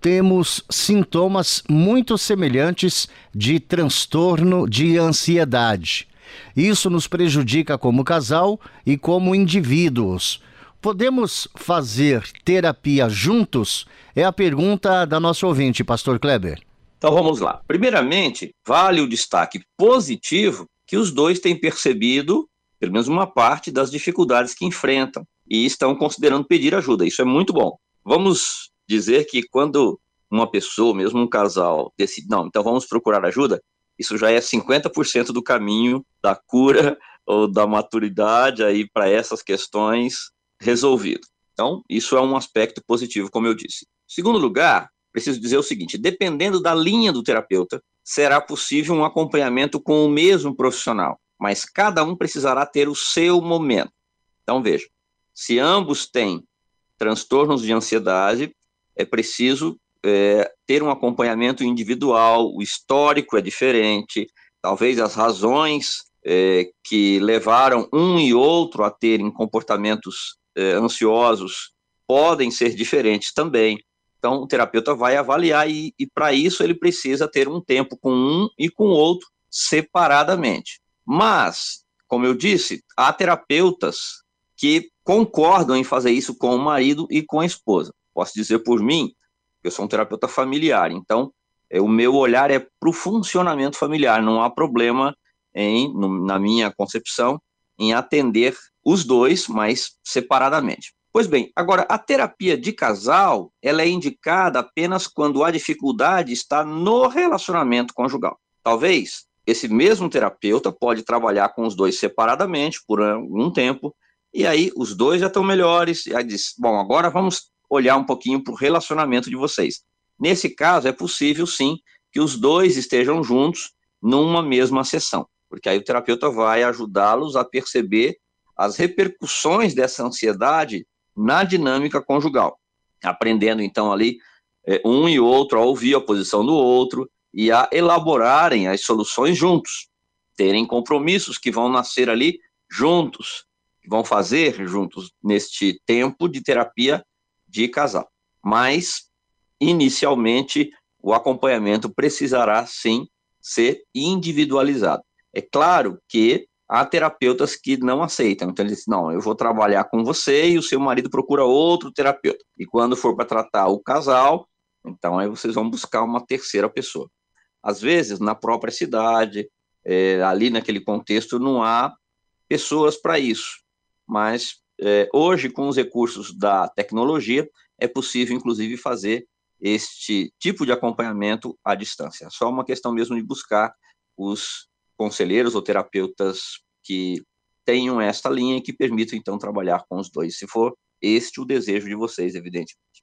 temos sintomas muito semelhantes de transtorno de ansiedade. Isso nos prejudica como casal e como indivíduos. Podemos fazer terapia juntos? É a pergunta da nossa ouvinte, Pastor Kleber. Então vamos lá. Primeiramente, vale o destaque positivo que os dois têm percebido, pelo menos uma parte, das dificuldades que enfrentam e estão considerando pedir ajuda. Isso é muito bom. Vamos dizer que quando uma pessoa, mesmo um casal, decide, não, então vamos procurar ajuda, isso já é 50% do caminho da cura ou da maturidade aí para essas questões resolvido. Então, isso é um aspecto positivo, como eu disse. Segundo lugar, preciso dizer o seguinte: dependendo da linha do terapeuta, será possível um acompanhamento com o mesmo profissional, mas cada um precisará ter o seu momento. Então, veja, se ambos têm transtornos de ansiedade, é preciso é, ter um acompanhamento individual, o histórico é diferente, talvez as razões é, que levaram um e outro a terem comportamentos é, ansiosos podem ser diferentes também. Então, o terapeuta vai avaliar e, e para isso ele precisa ter um tempo com um e com o outro separadamente. Mas, como eu disse, há terapeutas que concordam em fazer isso com o marido e com a esposa. Posso dizer por mim, eu sou um terapeuta familiar, então é, o meu olhar é para o funcionamento familiar, não há problema em, no, na minha concepção, em atender os dois, mas separadamente. Pois bem, agora a terapia de casal, ela é indicada apenas quando a dificuldade está no relacionamento conjugal. Talvez esse mesmo terapeuta pode trabalhar com os dois separadamente por algum tempo, e aí os dois já estão melhores, e aí diz, bom, agora vamos olhar um pouquinho para o relacionamento de vocês. Nesse caso, é possível sim que os dois estejam juntos numa mesma sessão, porque aí o terapeuta vai ajudá-los a perceber as repercussões dessa ansiedade na dinâmica conjugal, aprendendo então ali é, um e outro a ouvir a posição do outro e a elaborarem as soluções juntos, terem compromissos que vão nascer ali juntos, que vão fazer juntos neste tempo de terapia de casal. Mas, inicialmente, o acompanhamento precisará sim ser individualizado. É claro que há terapeutas que não aceitam. Então, ele diz: não, eu vou trabalhar com você e o seu marido procura outro terapeuta. E quando for para tratar o casal, então aí vocês vão buscar uma terceira pessoa. Às vezes, na própria cidade, é, ali naquele contexto, não há pessoas para isso. Mas é, hoje, com os recursos da tecnologia, é possível, inclusive, fazer este tipo de acompanhamento à distância. Só uma questão mesmo de buscar os conselheiros ou terapeutas que tenham esta linha e que permitam então trabalhar com os dois, se for este o desejo de vocês, evidentemente.